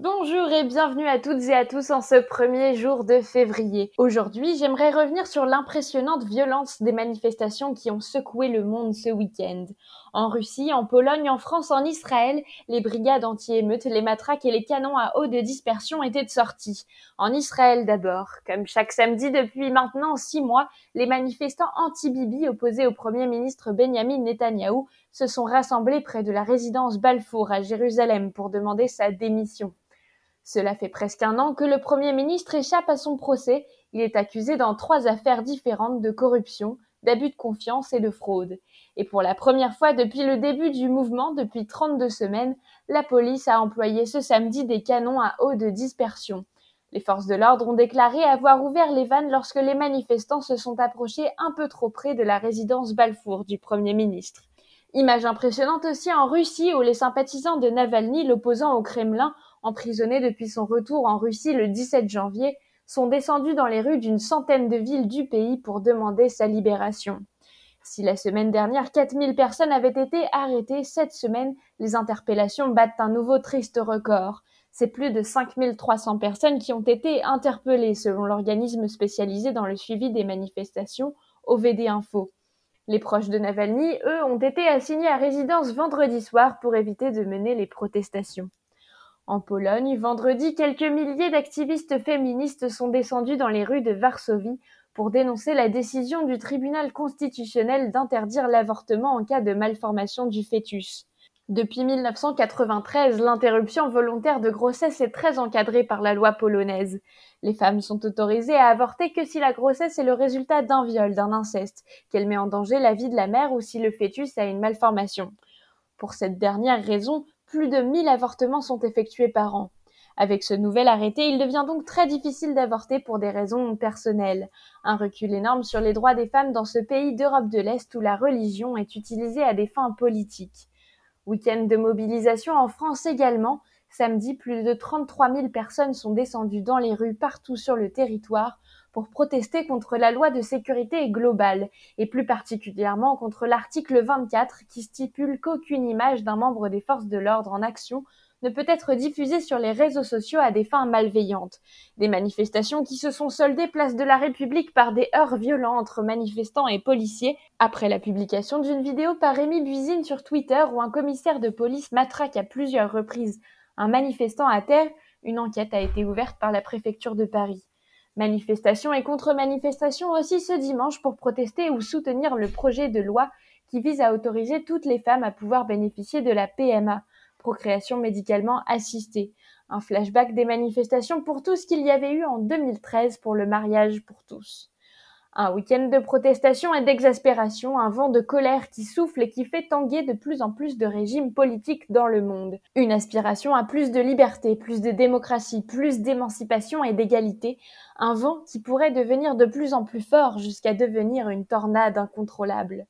Bonjour et bienvenue à toutes et à tous en ce premier jour de février. Aujourd'hui, j'aimerais revenir sur l'impressionnante violence des manifestations qui ont secoué le monde ce week-end. En Russie, en Pologne, en France, en Israël, les brigades anti-émeutes, les matraques et les canons à eau de dispersion étaient de sortie. En Israël d'abord. Comme chaque samedi depuis maintenant six mois, les manifestants anti-Bibi opposés au premier ministre Benjamin Netanyahou se sont rassemblés près de la résidence Balfour à Jérusalem pour demander sa démission. Cela fait presque un an que le Premier ministre échappe à son procès. Il est accusé dans trois affaires différentes de corruption, d'abus de confiance et de fraude. Et pour la première fois depuis le début du mouvement, depuis 32 semaines, la police a employé ce samedi des canons à eau de dispersion. Les forces de l'ordre ont déclaré avoir ouvert les vannes lorsque les manifestants se sont approchés un peu trop près de la résidence Balfour du Premier ministre. Image impressionnante aussi en Russie où les sympathisants de Navalny, l'opposant au Kremlin, emprisonné depuis son retour en Russie le 17 janvier, sont descendus dans les rues d'une centaine de villes du pays pour demander sa libération. Si la semaine dernière 4000 personnes avaient été arrêtées, cette semaine, les interpellations battent un nouveau triste record. C'est plus de 5300 personnes qui ont été interpellées selon l'organisme spécialisé dans le suivi des manifestations, OVD Info. Les proches de Navalny, eux, ont été assignés à résidence vendredi soir pour éviter de mener les protestations. En Pologne, vendredi, quelques milliers d'activistes féministes sont descendus dans les rues de Varsovie pour dénoncer la décision du tribunal constitutionnel d'interdire l'avortement en cas de malformation du fœtus. Depuis 1993, l'interruption volontaire de grossesse est très encadrée par la loi polonaise. Les femmes sont autorisées à avorter que si la grossesse est le résultat d'un viol, d'un inceste, qu'elle met en danger la vie de la mère ou si le fœtus a une malformation. Pour cette dernière raison, plus de 1000 avortements sont effectués par an. Avec ce nouvel arrêté, il devient donc très difficile d'avorter pour des raisons personnelles. Un recul énorme sur les droits des femmes dans ce pays d'Europe de l'Est où la religion est utilisée à des fins politiques. Week-end de mobilisation en France également. Samedi, plus de 33 000 personnes sont descendues dans les rues partout sur le territoire pour protester contre la loi de sécurité globale, et plus particulièrement contre l'article 24 qui stipule qu'aucune image d'un membre des forces de l'ordre en action ne peut être diffusée sur les réseaux sociaux à des fins malveillantes. Des manifestations qui se sont soldées place de la République par des heurts violents entre manifestants et policiers, après la publication d'une vidéo par Rémi Buisine sur Twitter où un commissaire de police matraque à plusieurs reprises un manifestant à terre, une enquête a été ouverte par la préfecture de Paris. Manifestations et contre-manifestations aussi ce dimanche pour protester ou soutenir le projet de loi qui vise à autoriser toutes les femmes à pouvoir bénéficier de la PMA, procréation médicalement assistée. Un flashback des manifestations pour tout ce qu'il y avait eu en 2013 pour le mariage pour tous. Un week-end de protestation et d'exaspération, un vent de colère qui souffle et qui fait tanguer de plus en plus de régimes politiques dans le monde. Une aspiration à plus de liberté, plus de démocratie, plus d'émancipation et d'égalité. Un vent qui pourrait devenir de plus en plus fort jusqu'à devenir une tornade incontrôlable.